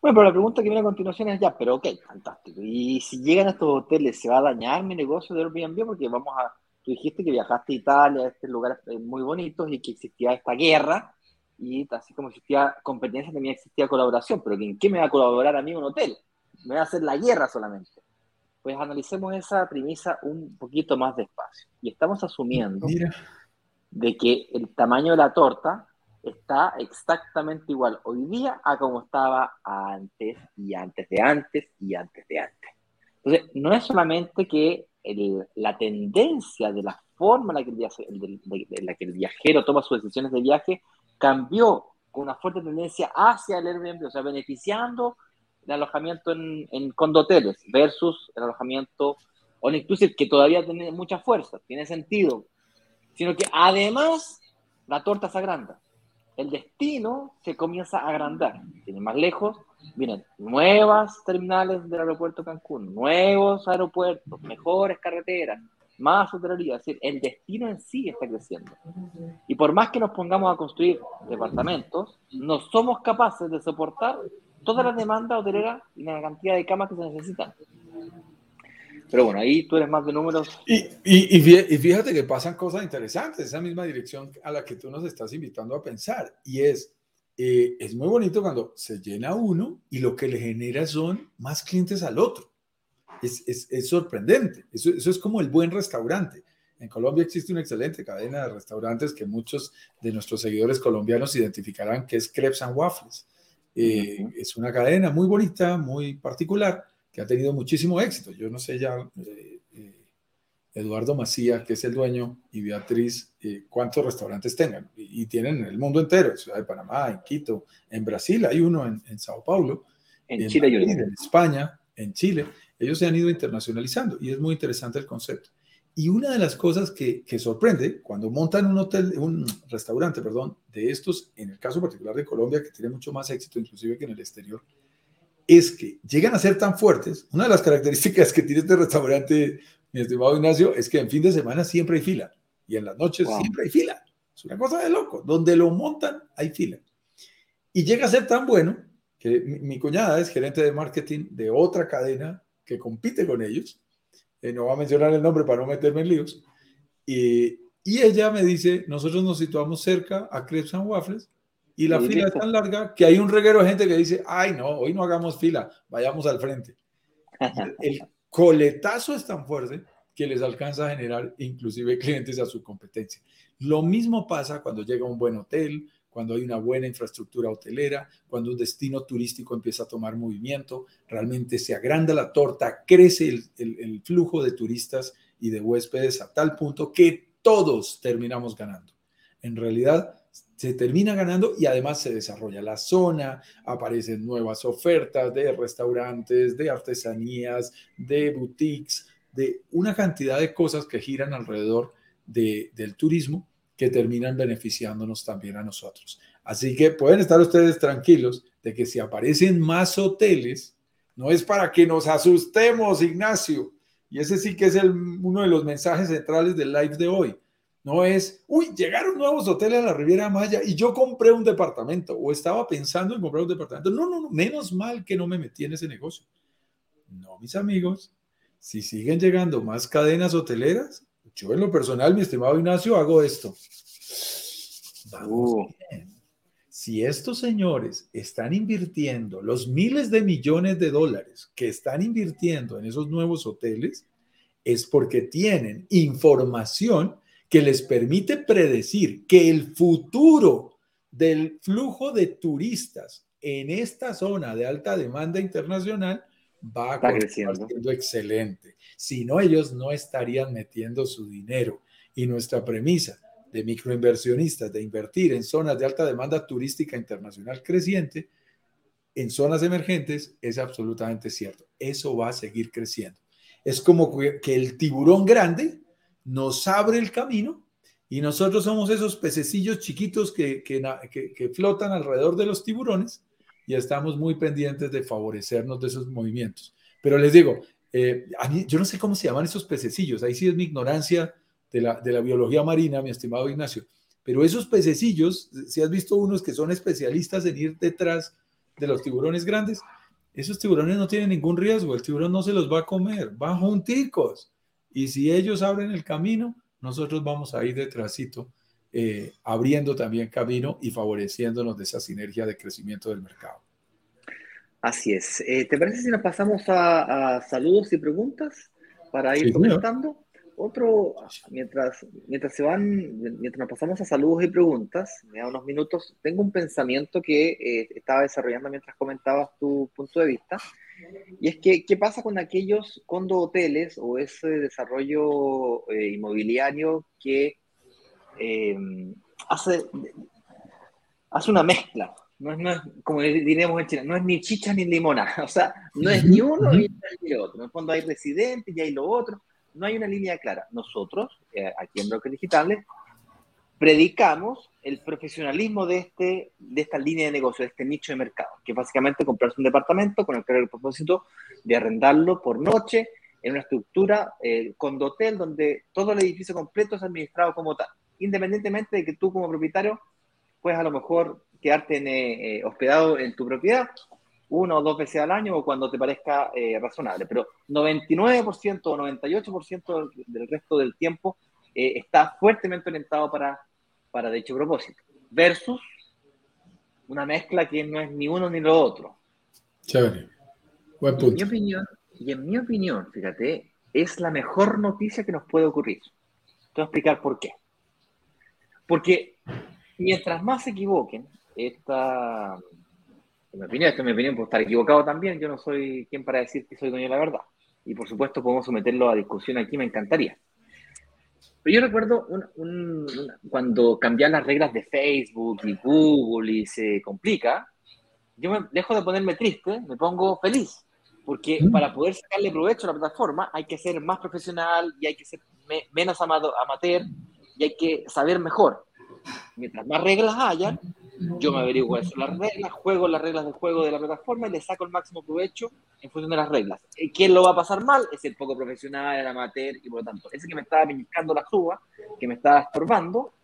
B: Bueno, pero la pregunta que viene a continuación es ya, pero ok, fantástico. Y si llegan a estos hoteles, ¿se va a dañar mi negocio de Airbnb? Porque vamos a, tú dijiste que viajaste a Italia, a estos lugares muy bonitos y que existía esta guerra y así como existía competencia, también existía colaboración, pero ¿en qué me va a colaborar a mí un hotel? Me va a hacer la guerra solamente. Pues analicemos esa premisa un poquito más despacio. Y estamos asumiendo de que el tamaño de la torta está exactamente igual hoy día a como estaba antes y antes de antes y antes de antes. Entonces, no es solamente que la tendencia de la forma en la, que en la que el viajero toma sus decisiones de viaje cambió con una fuerte tendencia hacia el Airbnb, o sea, beneficiando el alojamiento en, en condoteles versus el alojamiento all inclusive, que todavía tiene mucha fuerza, tiene sentido, sino que además la torta se agranda. El destino se comienza a agrandar. Tiene más lejos, vienen nuevas terminales del aeropuerto Cancún, nuevos aeropuertos, mejores carreteras, más hotelería, es decir, el destino en sí está creciendo. Y por más que nos pongamos a construir departamentos, no somos capaces de soportar toda la demanda hotelera y la cantidad de camas que se necesitan. Pero bueno, ahí tú eres más de números.
A: Y, y, y, fíjate que pasan cosas interesantes, esa misma dirección a la que tú nos estás invitando a pensar. Y es, eh, es muy bonito cuando se llena uno y lo que le genera son más clientes al otro es, sorprendente. Eso, es como el buen restaurante. En Colombia existe una excelente cadena de restaurantes que muchos de nuestros seguidores colombianos identificarán que es Crepes and Waffles. Eh, es una cadena muy bonita, muy particular, que ha tenido muchísimo éxito. Yo no sé ya, eh, eh, Eduardo Macía, que es el dueño, y Beatriz, cuántos restaurantes tengan. Y, tienen en el mundo entero, en Ciudad de Panamá, en Quito, en Brasil hay uno, en, Sao Paulo,
B: en, Chile,
A: en España, en Chile. Ellos se han ido internacionalizando y es muy interesante el concepto. Y una de las cosas que, sorprende cuando montan un hotel, un restaurante, perdón, de estos, en el caso particular de Colombia, que tiene mucho más éxito inclusive que en el exterior, es que llegan a ser tan fuertes. Una de las características que tiene este restaurante, mi estimado Ignacio, es que en fin de semana siempre hay fila y en las noches siempre hay fila. Es una cosa de loco. Donde lo montan hay fila. Y llega a ser tan bueno que mi, mi cuñada es gerente de marketing de otra cadena que compite con ellos, eh, no voy a mencionar el nombre para no meterme en líos, y, y ella me dice, nosotros nos situamos cerca a Crepes and Waffles, y la fila es tan larga que hay un reguero de gente que dice, ay no, hoy no hagamos fila, vayamos al frente. El coletazo es tan fuerte que les alcanza a generar inclusive clientes a su competencia. Lo mismo pasa cuando llega un buen hotel, cuando hay una buena infraestructura hotelera, cuando un destino turístico empieza a tomar movimiento, realmente se agranda la torta, crece el, flujo de turistas y de huéspedes a tal punto que todos terminamos ganando. En realidad, se termina ganando y además se desarrolla la zona, aparecen nuevas ofertas de restaurantes, de artesanías, de boutiques, de una cantidad de cosas que giran alrededor del turismo que terminan beneficiándonos también a nosotros. Así que pueden estar ustedes tranquilos de que si aparecen más hoteles, no es para que nos asustemos, Ignacio. Y ese sí que es el, uno de los mensajes centrales del live de hoy. No es, uy, llegaron nuevos hoteles a la Riviera Maya y yo compré un departamento o estaba pensando en comprar un departamento. No, no, no, menos mal que no me metí en ese negocio. No, mis amigos, si siguen llegando más cadenas hoteleras, yo en lo personal, mi estimado Ignacio, hago esto. Vamos uh. bien. Si estos señores están invirtiendo los miles de millones de dólares que están invirtiendo en esos nuevos hoteles, es porque tienen información que les permite predecir que el futuro del flujo de turistas en esta zona de alta demanda internacional va a creciendo excelente. Si no, ellos no estarían metiendo su dinero. Y nuestra premisa de microinversionistas de invertir en zonas de alta demanda turística internacional creciente, en zonas emergentes, es absolutamente cierto. Eso va a seguir creciendo. Es como que el tiburón grande nos abre el camino y nosotros somos esos pececillos chiquitos que, que, flotan alrededor de los tiburones y estamos muy pendientes de favorecernos de esos movimientos. Pero les digo, eh, yo no sé cómo se llaman esos pececillos, ahí sí es mi ignorancia de la, de la biología marina, mi estimado Ignacio, pero esos pececillos, si has visto unos que son especialistas en ir detrás de los tiburones grandes, esos tiburones no tienen ningún riesgo, el tiburón no se los va a comer, van junticos. Y si ellos abren el camino, nosotros vamos a ir detrásito, eh, abriendo también camino y favoreciéndonos de esa sinergia de crecimiento del mercado.
B: Así es. Eh, ¿Te parece si nos pasamos a, saludos y preguntas para ir comentando? Otro, mientras, mientras se van, mientras nos pasamos a saludos y preguntas, me da unos minutos, tengo un pensamiento que eh, estaba desarrollando mientras comentabas tu punto de vista, y es que, ¿qué pasa con aquellos condo hoteles o ese desarrollo eh, inmobiliario que em, hace, hace una mezcla? No es, no es, como diríamos en Chile, no es ni chicha ni limona, o sea, no es ni uno ni el otro. En el fondo hay residentes y hay lo otro no hay una línea clara. Nosotros, eh, aquí en Brokers Digitales, predicamos el profesionalismo de, este, de esta línea de negocio, de este nicho de mercado, que es básicamente comprarse un departamento con el claro propósito de arrendarlo por noche en una estructura eh, con hotel donde todo el edificio completo es administrado como tal, independientemente de que tú como propietario puedes a lo mejor quedarte eh, hospedado en tu propiedad uno o dos veces al año o cuando te parezca eh, razonable, pero 99% o 98% del, resto del tiempo eh, está fuertemente orientado para, para dicho propósito, versus una mezcla que no es ni uno ni lo otro.
A: Chévere.
B: Buen punto. Y en mi opinión, y en mi opinión, fíjate, es la mejor noticia que nos puede ocurrir. Te voy a explicar por qué. Porque mientras más se equivoquen, esta, en mi opinión, esto es mi opinión, puedo estar equivocado también, yo no soy quien para decir que soy dueño de la verdad. Y por supuesto podemos someterlo a discusión aquí, me encantaría. Pero yo recuerdo cuando cambian las reglas de Facebook y Google y se complica, yo me dejo de ponerme triste, me pongo feliz. Porque mm. para poder sacarle provecho a la plataforma hay que ser más profesional y hay que ser menos amateur y hay que saber mejor. Mientras más reglas hayan, yo me averiguo cuáles son las reglas, juego las reglas del juego de la plataforma y le saco el máximo provecho en función de las reglas. Eh, ¿Quién lo va a pasar mal? Es el poco profesional, el amateur y por lo tanto, ese que me estaba pellizcando la suba, que me estaba estorbando,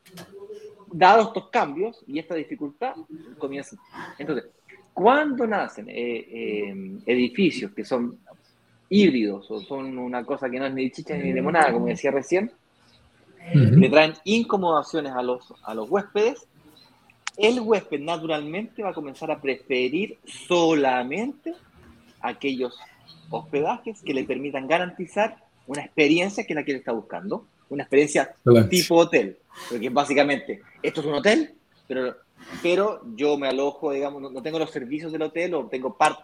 B: dados estos cambios y esta dificultad, comienza. Entonces, cuando nacen eh, eh, edificios que son híbridos o son una cosa que no es ni chicha ni limonada, como decía recién, le traen incomodaciones a los, a los huéspedes el huésped naturalmente va a comenzar a preferir solamente aquellos hospedajes que le permitan garantizar una experiencia que es la que él está buscando, una experiencia tipo hotel, porque básicamente esto es un hotel, pero, pero yo me alojo, digamos, no, tengo los servicios del hotel o tengo parte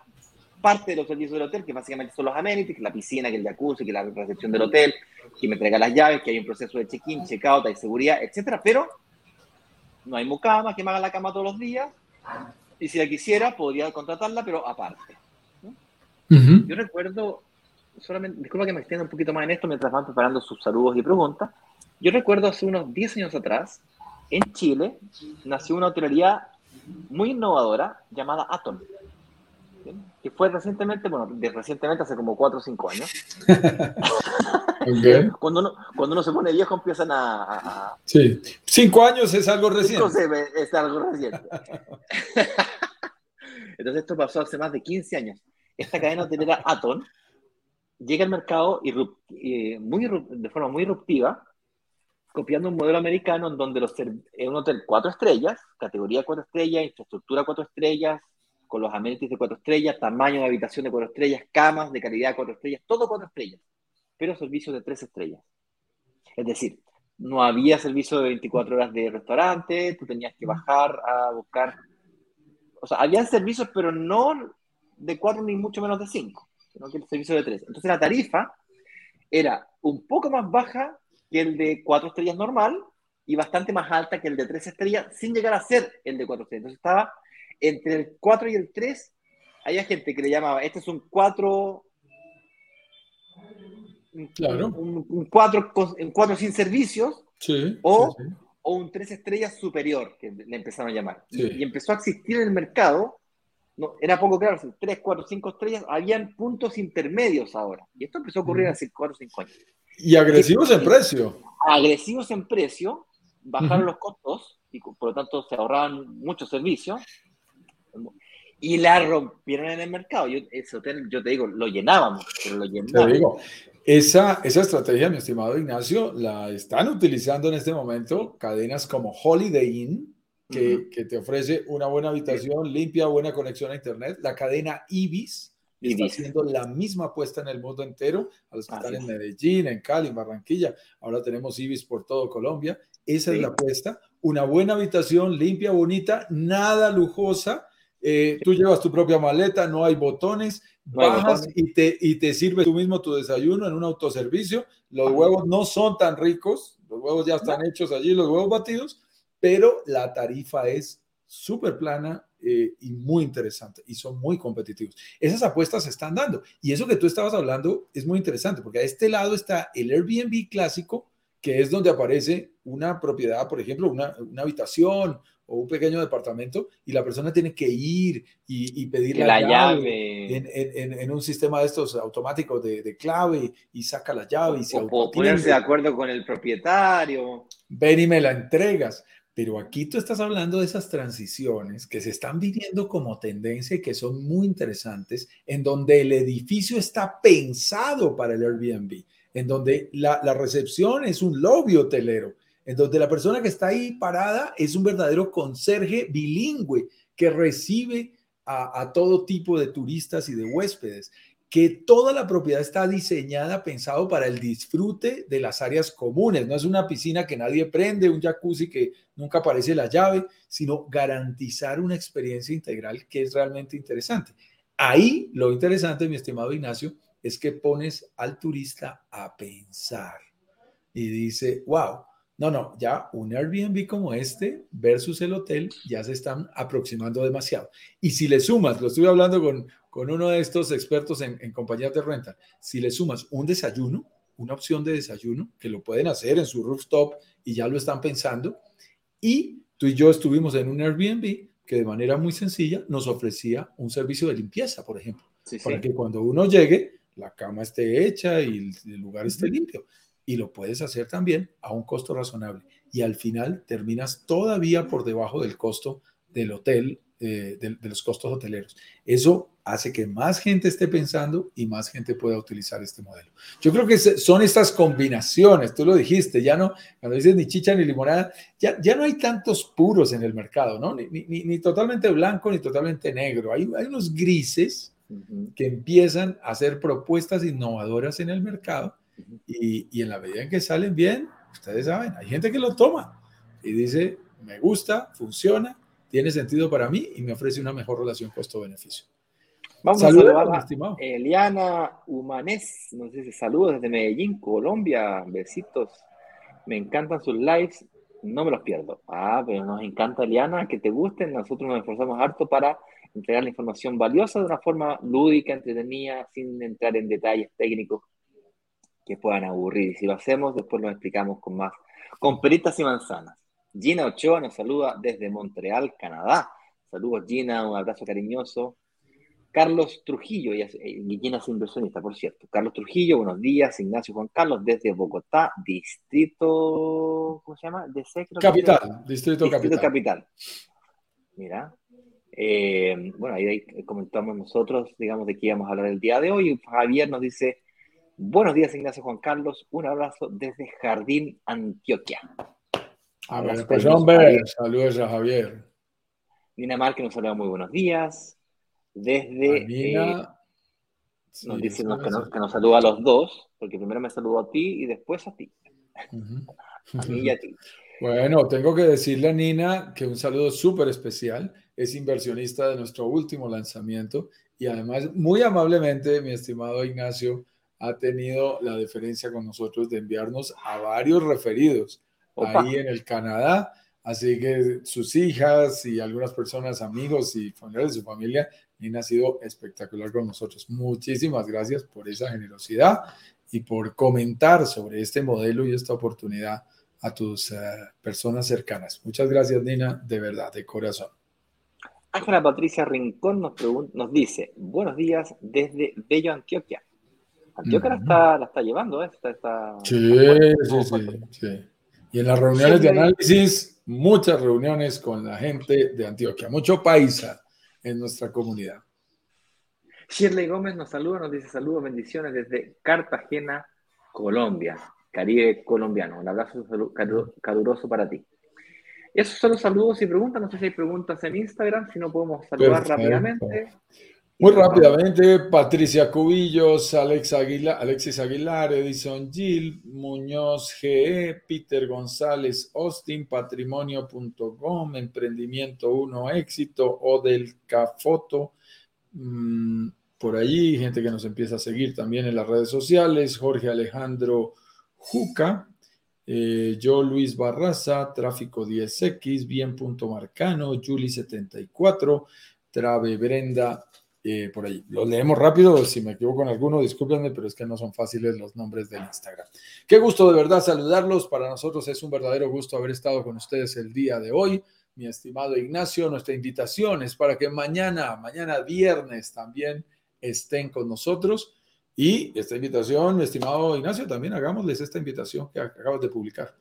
B: parte de los servicios del hotel, que básicamente son los amenities, que la piscina, que el jacuzzi, que la recepción del hotel, que me entrega las llaves, que hay un proceso de check-in, check-out, hay seguridad, etcétera, pero no hay mucama que me haga la cama todos los días. Y si la quisiera, podría contratarla, pero aparte. Yo recuerdo, solamente, disculpa que me extienda un poquito más en esto mientras van preparando sus saludos y preguntas. Yo recuerdo hace unos 10 años atrás, en Chile, nació una hotelería muy innovadora llamada Atom. Que fue recientemente, bueno, de recientemente hace como 4 o 5 años. cuando, uno, cuando uno se pone viejo empiezan a,
A: Sí, cinco años es algo reciente.
B: es algo reciente. Entonces esto pasó hace más de 15 años. Esta cadena hotelera Aton llega al mercado y, muy, de forma muy irruptiva, copiando un modelo americano en donde los, es un hotel cuatro estrellas, categoría cuatro estrellas, infraestructura cuatro estrellas, con los amenities de cuatro estrellas, tamaño de habitación de cuatro estrellas, camas de calidad de cuatro estrellas, todo cuatro estrellas, pero servicios de tres estrellas. Es decir, no había servicio de 24 horas de restaurante, tú tenías que bajar a buscar. O sea, había servicios, pero no de cuatro ni mucho menos de cinco, sino que el servicio de tres. Entonces la tarifa era un poco más baja que el de cuatro estrellas normal y bastante más alta que el de tres estrellas, sin llegar a ser el de cuatro estrellas. Entonces estaba entre el 4 y el 3, había gente que le llamaba, este es un 4...
A: Claro.
B: Un, 4 cuatro sin servicios
A: sí,
B: o, o, un 3 estrellas superior, que le empezaron a llamar. Y, empezó a existir en el mercado no, era poco claro, 3, 4, 5 estrellas, habían puntos intermedios ahora. Y esto empezó a ocurrir hace 4 o 5 años.
A: Y agresivos en precio.
B: Agresivos en precio, bajaron los costos y por lo tanto se ahorraban muchos servicios y la rompieron en el mercado. Yo, ese hotel, yo te digo, lo llenábamos, pero lo llenábamos.
A: Te digo, esa, esa estrategia, mi estimado Ignacio, la están utilizando en este momento cadenas como Holiday Inn, que, que te ofrece una buena habitación, limpia, buena conexión a Internet. La cadena Ibis, está haciendo la misma apuesta en el mundo entero, a los que están en Medellín, en Cali, en Barranquilla. Ahora tenemos Ibis por todo Colombia. Esa es la apuesta. Una buena habitación, limpia, bonita, nada lujosa, eh, tú llevas tu propia maleta, no hay botones, bajas Y, te, y te sirves tú mismo tu desayuno en un autoservicio. Los huevos no son tan ricos, los huevos ya están hechos allí, los huevos batidos, pero la tarifa es súper plana eh, y muy interesante y son muy competitivos. Esas apuestas se están dando y eso que tú estabas hablando es muy interesante porque a este lado está el Airbnb clásico, que es donde aparece una propiedad, por ejemplo, una, una habitación o un pequeño departamento y la persona tiene que ir y, pedir
B: la, llave,
A: En, un sistema de estos automáticos de, clave y saca la llave y se
B: o ponerse de acuerdo con el propietario.
A: Ven y me la entregas. Pero aquí tú estás hablando de esas transiciones que se están viviendo como tendencia y que son muy interesantes, en donde el edificio está pensado para el Airbnb, en donde la, la recepción es un lobby hotelero, donde la persona que está ahí parada es un verdadero conserje bilingüe que recibe a, todo tipo de turistas y de huéspedes, que toda la propiedad está diseñada, pensado para el disfrute de las áreas comunes. No es una piscina que nadie prende, un jacuzzi que nunca aparece la llave, sino garantizar una experiencia integral que es realmente interesante. Ahí lo interesante, mi estimado Ignacio, es que pones al turista a pensar y dice, wow, no, no, ya un Airbnb como este versus el hotel ya se están aproximando demasiado. Y si le sumas, lo estuve hablando con, con uno de estos expertos en, en compañías de renta, si le sumas un desayuno, una opción de desayuno, que lo pueden hacer en su rooftop y ya lo están pensando, y tú y yo estuvimos en un Airbnb que de manera muy sencilla nos ofrecía un servicio de limpieza, por ejemplo, para que cuando uno llegue, la cama esté hecha y el lugar esté limpio y lo puedes hacer también a un costo razonable. Y al final terminas todavía por debajo del costo del hotel, eh, de, los costos hoteleros. Eso hace que más gente esté pensando y más gente pueda utilizar este modelo. Yo creo que son estas combinaciones, tú lo dijiste, ya no, cuando dices ni chicha ni limonada, ya, ya no hay tantos puros en el mercado, ¿no? Ni, ni, ni totalmente blanco ni totalmente negro. Hay, hay unos grises que empiezan a hacer propuestas innovadoras en el mercado y, en la medida en que salen bien, ustedes saben, hay gente que lo toma y dice, me gusta, funciona, tiene sentido para mí y me ofrece una mejor relación costo-beneficio.
B: Vamos a saludar a Eliana Humanés, no sé si saludos desde Medellín, Colombia, besitos. Me encantan sus lives, no me los pierdo. Ah, pero nos encanta Eliana, que te gusten, nosotros nos esforzamos harto para entregar la información valiosa de una forma lúdica, entretenida, sin entrar en detalles técnicos que puedan aburrir. Y si lo hacemos, después lo explicamos con más, con peritas y manzanas. Gina Ochoa nos saluda desde Montreal, Canadá. Saludos Gina, un abrazo cariñoso. Carlos Trujillo, y es inversionista, por cierto. Carlos Trujillo, buenos días. Ignacio Juan Carlos, desde Bogotá, distrito, ¿cómo se llama?
A: capital, distrito, distrito
B: capital. Mira. Eh, bueno, ahí comentamos nosotros, digamos, de qué íbamos a hablar el día de hoy. Javier nos dice, buenos días, Ignacio Juan Carlos. Un abrazo desde Jardín, Antioquia.
A: A ver, pues hombre, saludos a Javier.
B: Dinamarca nos saluda muy buenos días desde... Eh, nos dicen que, nos, saluda a los dos, porque primero me saludó a ti y después a ti.
A: A mí y a ti. Bueno, tengo que decirle a Nina que un saludo súper especial. Es inversionista de nuestro último lanzamiento y además, muy amablemente, mi estimado Ignacio, ha tenido la deferencia con nosotros de enviarnos a varios referidos ahí en el Canadá. Así que sus hijas y algunas personas, amigos y familiares de su familia Nina ha sido espectacular con nosotros. Muchísimas gracias por esa generosidad y por comentar sobre este modelo y esta oportunidad a tus eh, personas cercanas. Muchas gracias, Nina, de verdad, de corazón.
B: Ángela Patricia Rincón nos, nos dice, buenos días desde Bello, Antioquia. Antioquia la, está, la está llevando, ¿eh? Está,
A: sí, sí, sí, Y en las reuniones de análisis, muchas reuniones con la gente de Antioquia, mucho paisa en nuestra comunidad.
B: Shirley Gómez nos saluda, nos dice saludos, bendiciones desde Cartagena, Colombia, Caribe colombiano. Un abrazo caluroso para ti. Esos son los saludos y preguntas. No sé si hay preguntas en Instagram, si no podemos saludar rápidamente.
A: Muy rápidamente, Patricia Cubillos, Alex Aguilar, Alexis Aguilar, Edison Gil, Muñoz GE, Peter González Austin, patrimonio.com, Emprendimiento 1 Éxito, Odel Cafoto, mm, por allí, gente que nos empieza a seguir también en las redes sociales, Jorge Alejandro Juca, eh, yo Luis Barraza, Tráfico 10X, Bien Marcano, Juli74, Trave Brenda eh, por ahí. Los leemos rápido, si me equivoco en alguno, discúlpenme, pero es que no son fáciles los nombres del Instagram. Qué gusto de verdad saludarlos. Para nosotros es un verdadero gusto haber estado con ustedes el día de hoy. Mi estimado Ignacio, nuestra invitación es para que mañana, mañana viernes también estén con nosotros. Y esta invitación, mi estimado Ignacio, también hagámosles esta invitación que acabas de publicar.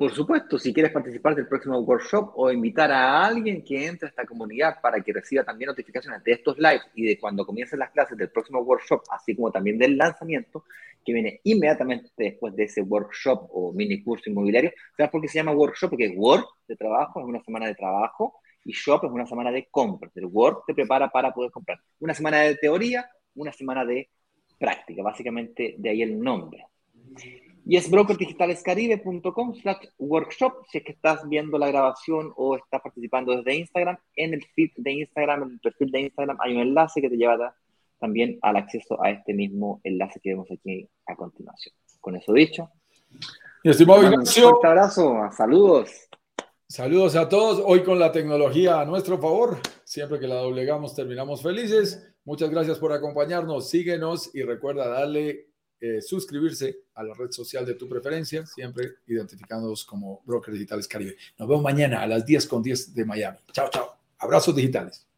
B: Por supuesto, si quieres participar del próximo workshop o invitar a alguien que entre a esta comunidad para que reciba también notificaciones de estos lives y de cuando comiencen las clases del próximo workshop, así como también del lanzamiento, que viene inmediatamente después de ese workshop o mini curso inmobiliario. ¿Sabes por qué se llama workshop? Porque work de trabajo es una semana de trabajo y shop es una semana de compras. El work te prepara para poder comprar. Una semana de teoría, una semana de práctica, básicamente de ahí el nombre. Y es brokerdigitalescaribe.com slash workshop si es que estás viendo la grabación o estás participando desde Instagram. En el feed de Instagram, en el perfil de Instagram, hay un enlace que te lleva también al acceso a este mismo enlace que vemos aquí a continuación. Con eso dicho.
A: Mi estimado Ignacio.
B: Un abrazo, saludos.
A: Saludos a todos. Hoy con la tecnología a nuestro favor. Siempre que la doblegamos terminamos felices. Muchas gracias por acompañarnos. Síguenos y recuerda darle eh, suscribirse a la red social de tu preferencia, siempre identificándonos como Brokers Digitales Caribe. Nos vemos mañana a las 10 con 10 de Miami. Chao, chao. Abrazos digitales.